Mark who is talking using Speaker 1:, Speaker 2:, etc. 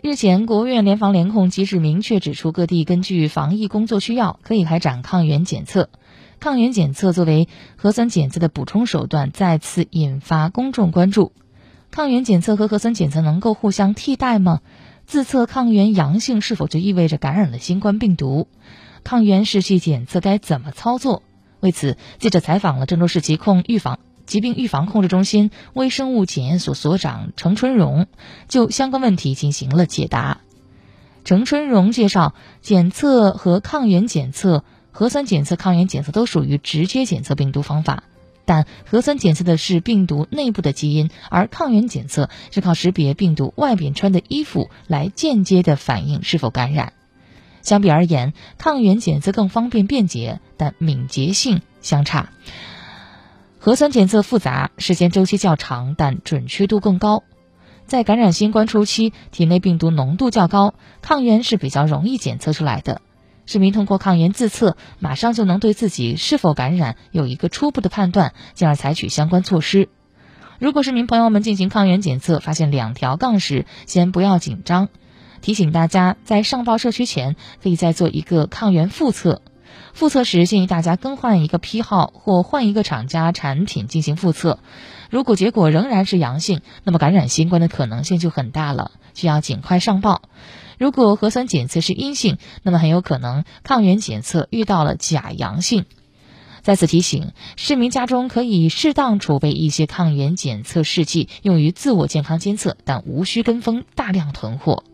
Speaker 1: 日前，国务院联防联控机制明确指出，各地根据防疫工作需要，可以开展抗原检测。抗原检测作为核酸检测的补充手段，再次引发公众关注。抗原检测和核酸检测能够互相替代吗？自测抗原阳性是否就意味着感染了新冠病毒？抗原试剂检测该怎么操作？为此，记者采访了郑州市疾控预防疾病预防控制中心微生物检验所所长程春荣，就相关问题进行了解答。程春荣介绍，检测和抗原检测。核酸检测、抗原检测都属于直接检测病毒方法，但核酸检测的是病毒内部的基因，而抗原检测是靠识别病毒外边穿的衣服来间接的反映是否感染。相比而言，抗原检测更方便便捷，但敏捷性相差。核酸检测复杂，时间周期较长，但准确度更高。在感染新冠初期，体内病毒浓度较高，抗原是比较容易检测出来的。市民通过抗原自测，马上就能对自己是否感染有一个初步的判断，进而采取相关措施。如果市民朋友们进行抗原检测发现两条杠时，先不要紧张，提醒大家在上报社区前，可以再做一个抗原复测。复测时建议大家更换一个批号或换一个厂家产品进行复测。如果结果仍然是阳性，那么感染新冠的可能性就很大了，需要尽快上报。如果核酸检测是阴性，那么很有可能抗原检测遇到了假阳性。再次提醒市民，家中可以适当储备一些抗原检测试剂，用于自我健康监测，但无需跟风大量囤货。